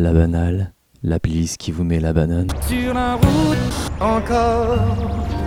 la banale, la playlist qui vous met la banane. Sur la route encore.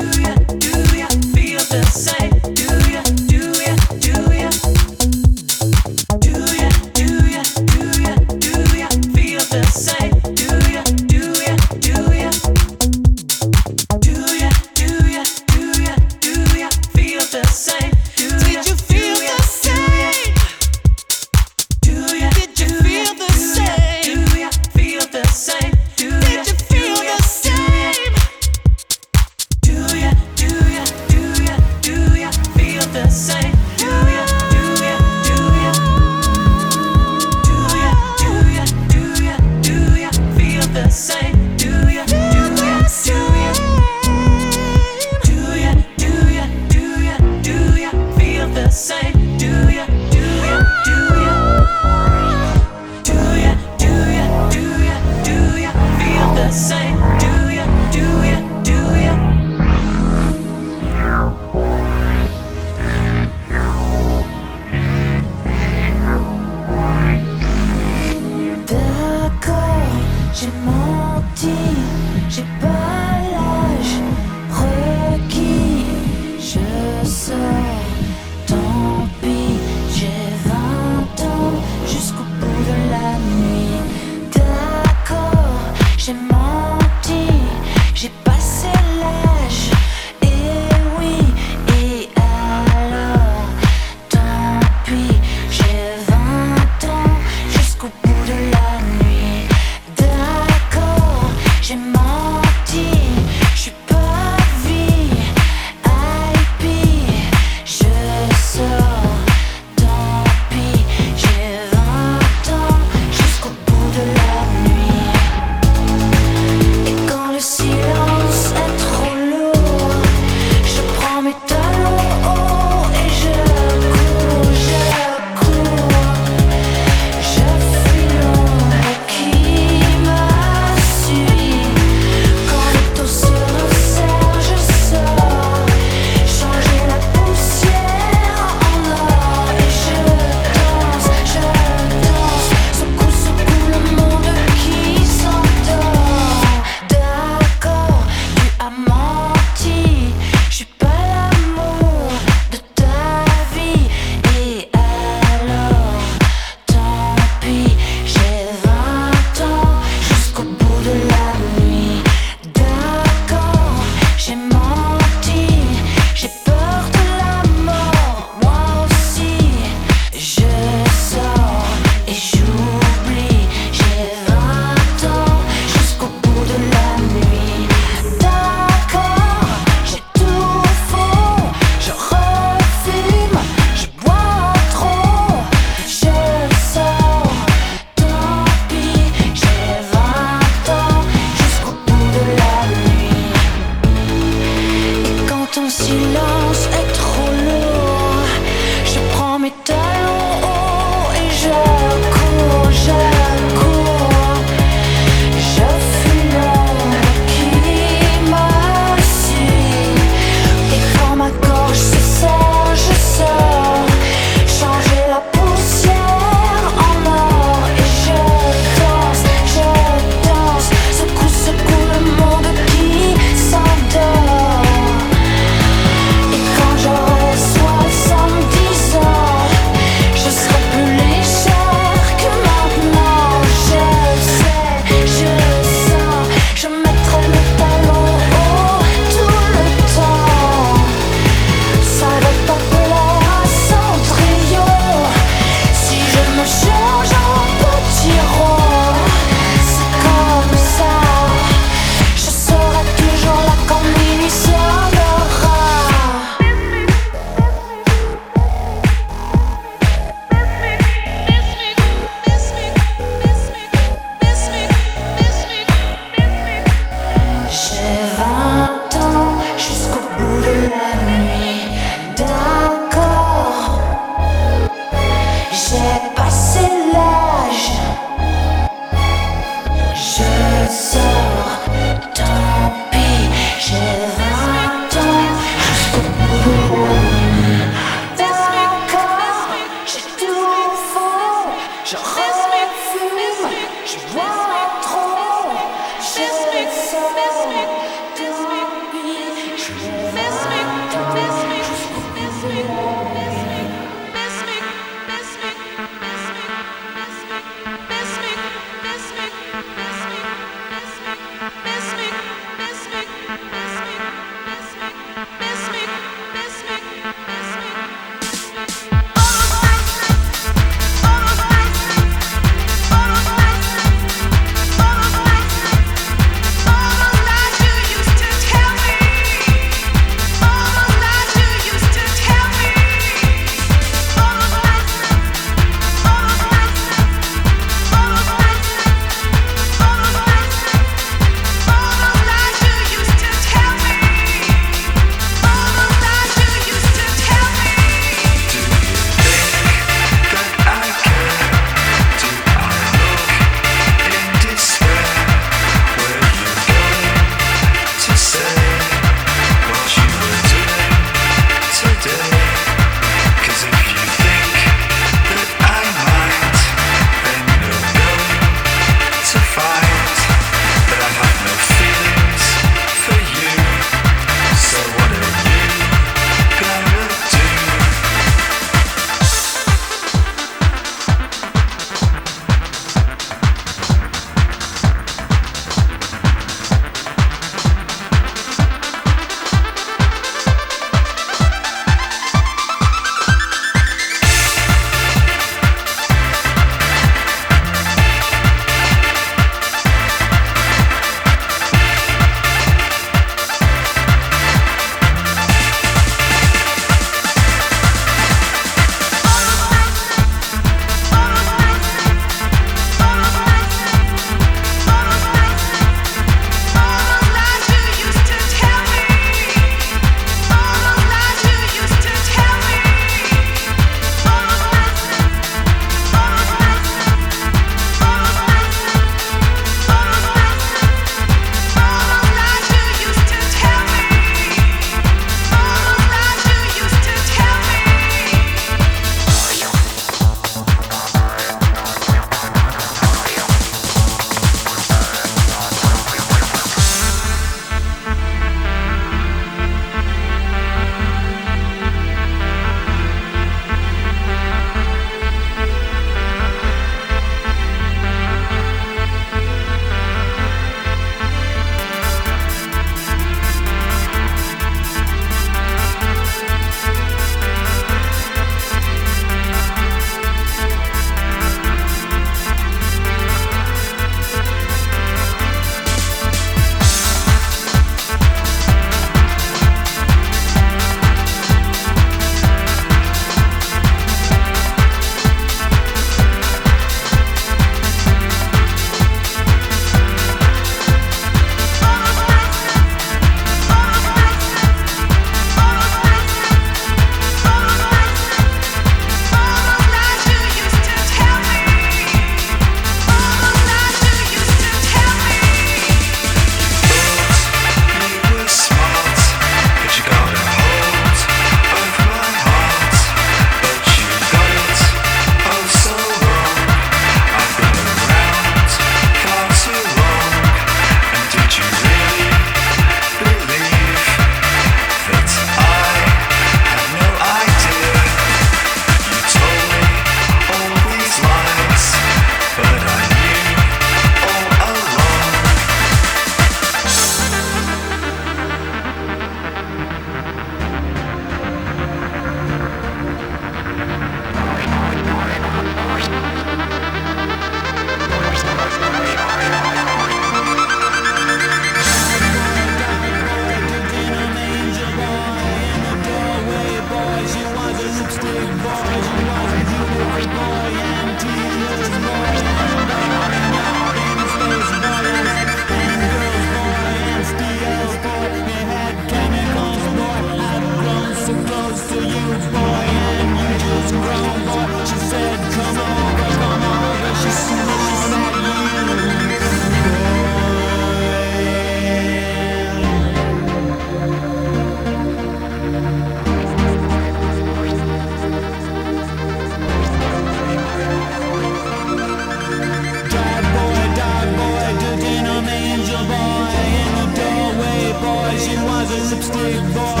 the lipstick boy.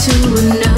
to another.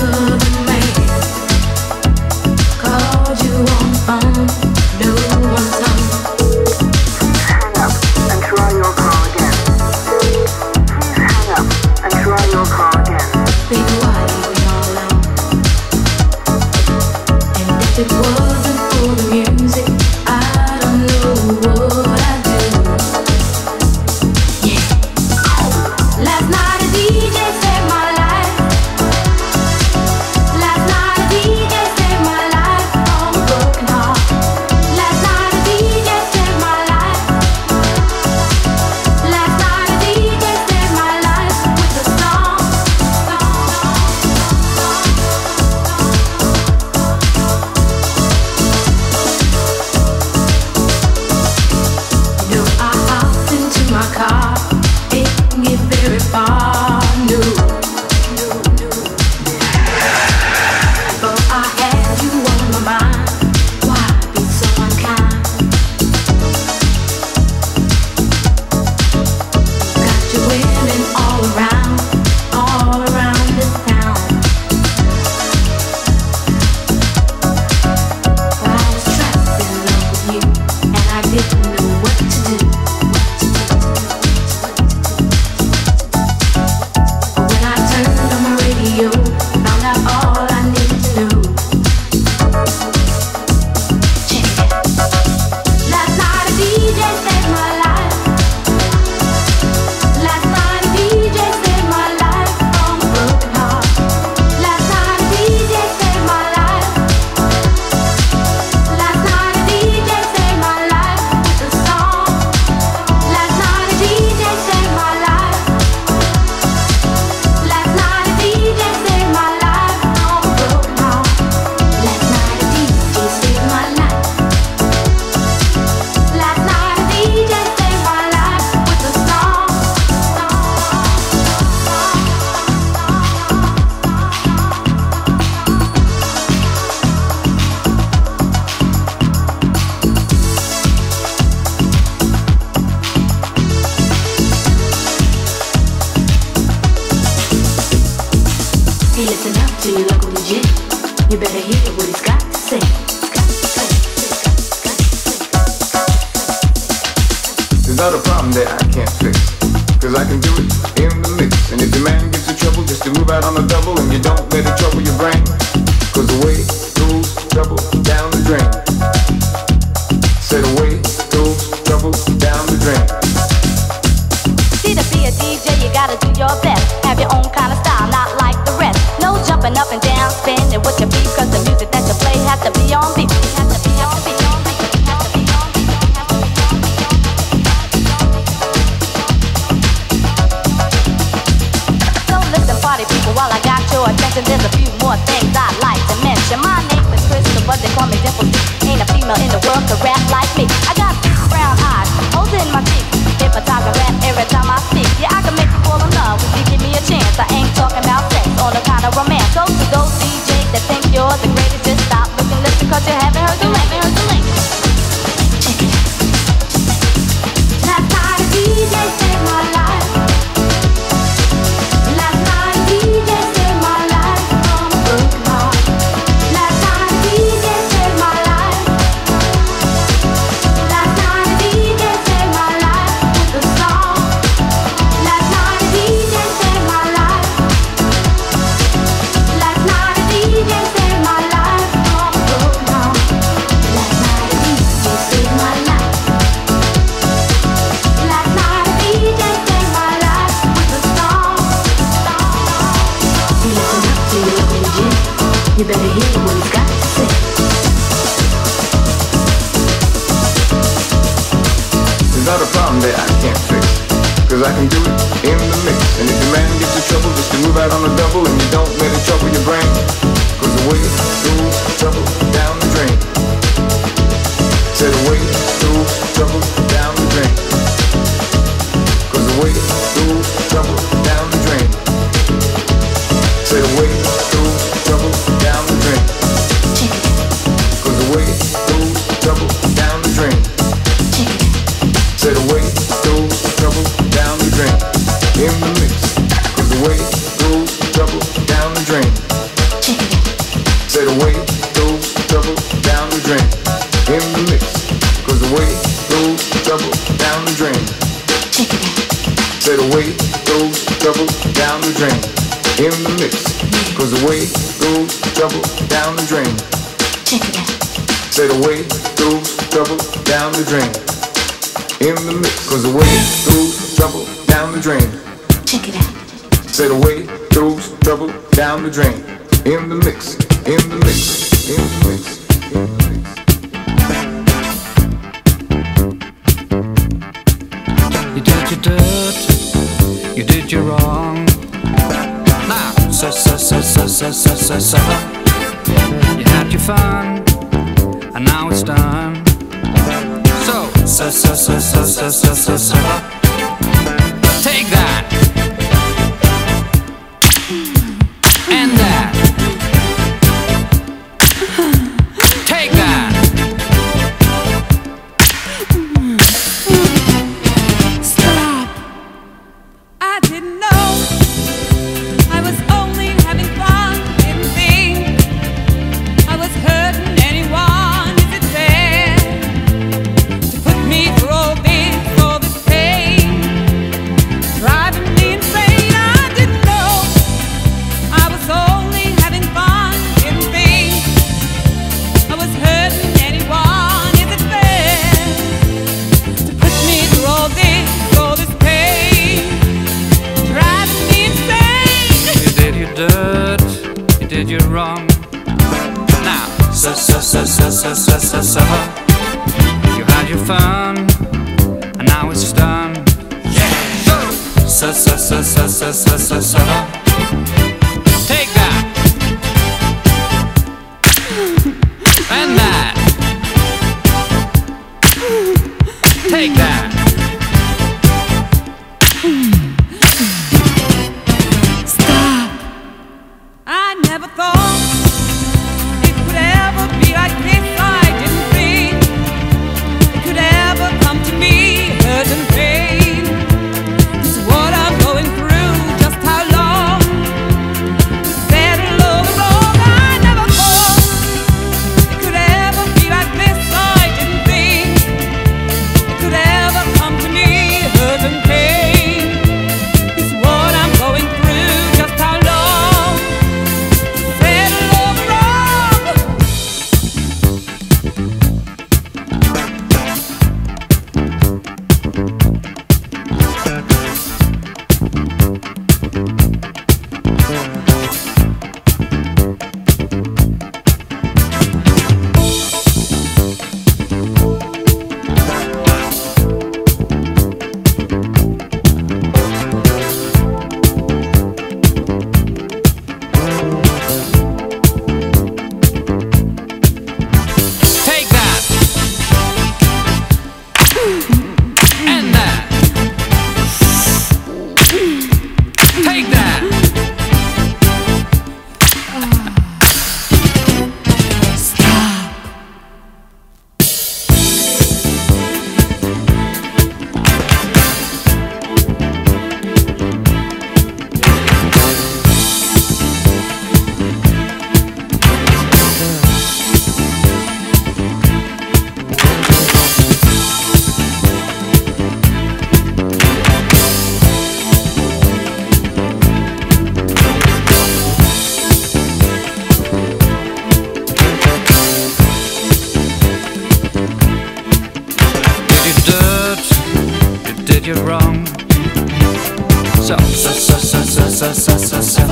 so so so so so so so so so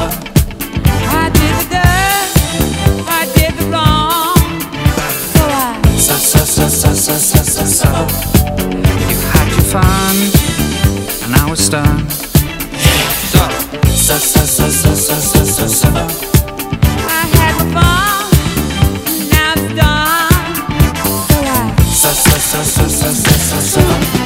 I did the good, I did the wrong, so I so so so so so so so so You had your fun, and I was stunned. So so so so so so so so I had my fun, now it's done. So I so so so so so so so so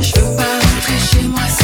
Je veux pas rentrer chez moi.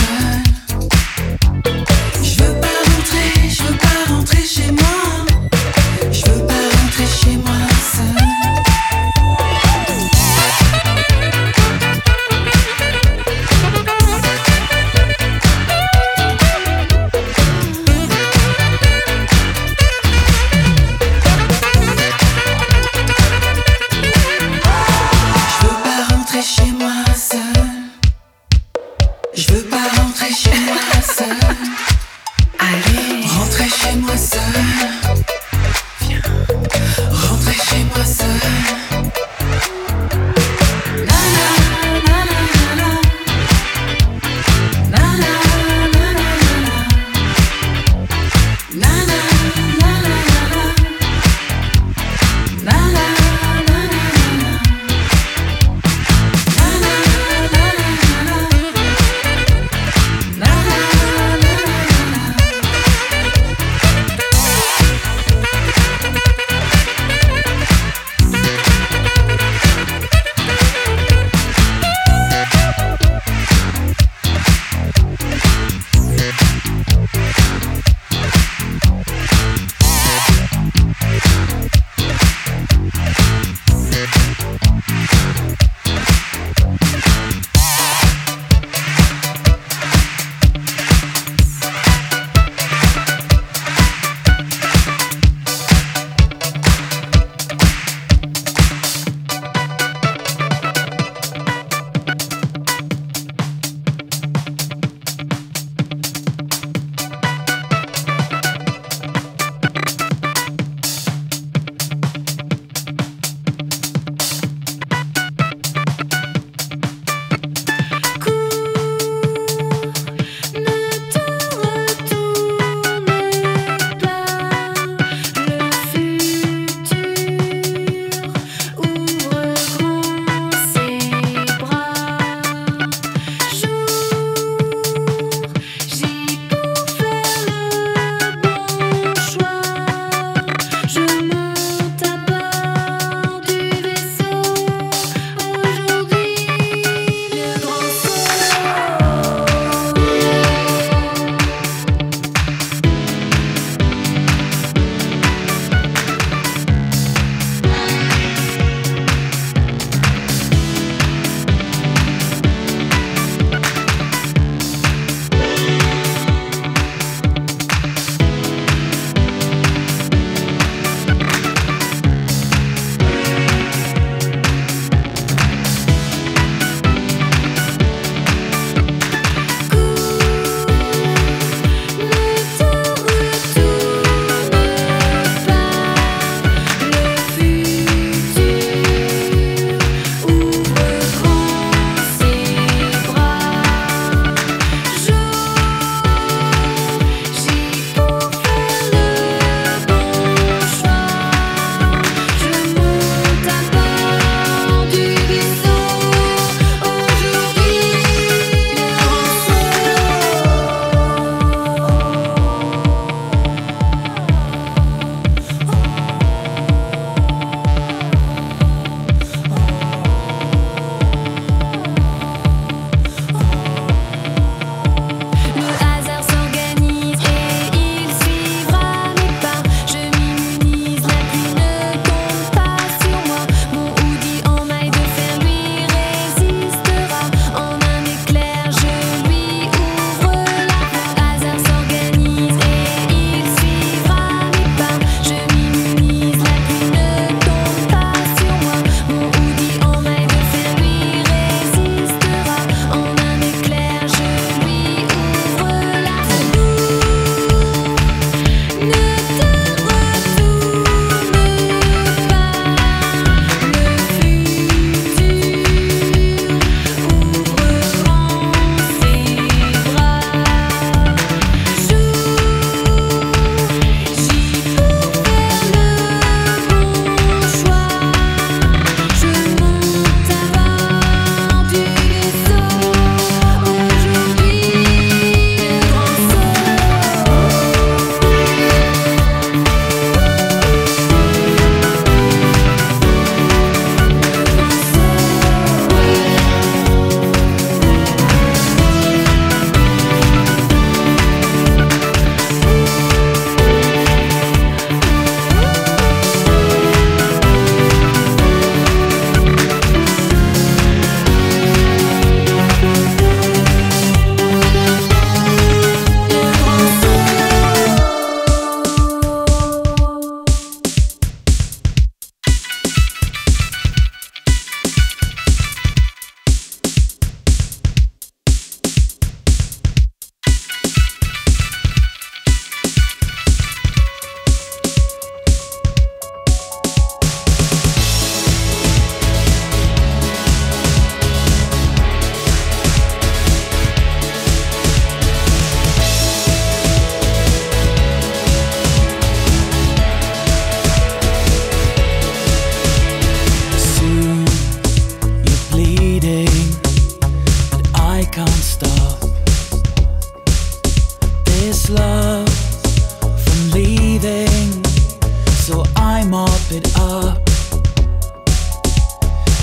it up.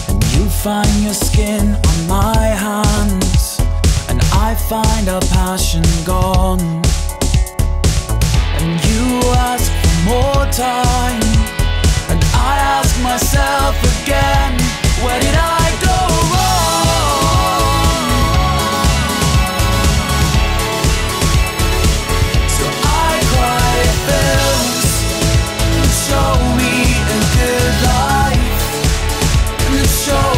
And you find your skin on my hands, and I find our passion gone. And you ask for more time, and I ask myself again, where did I? life. And it's so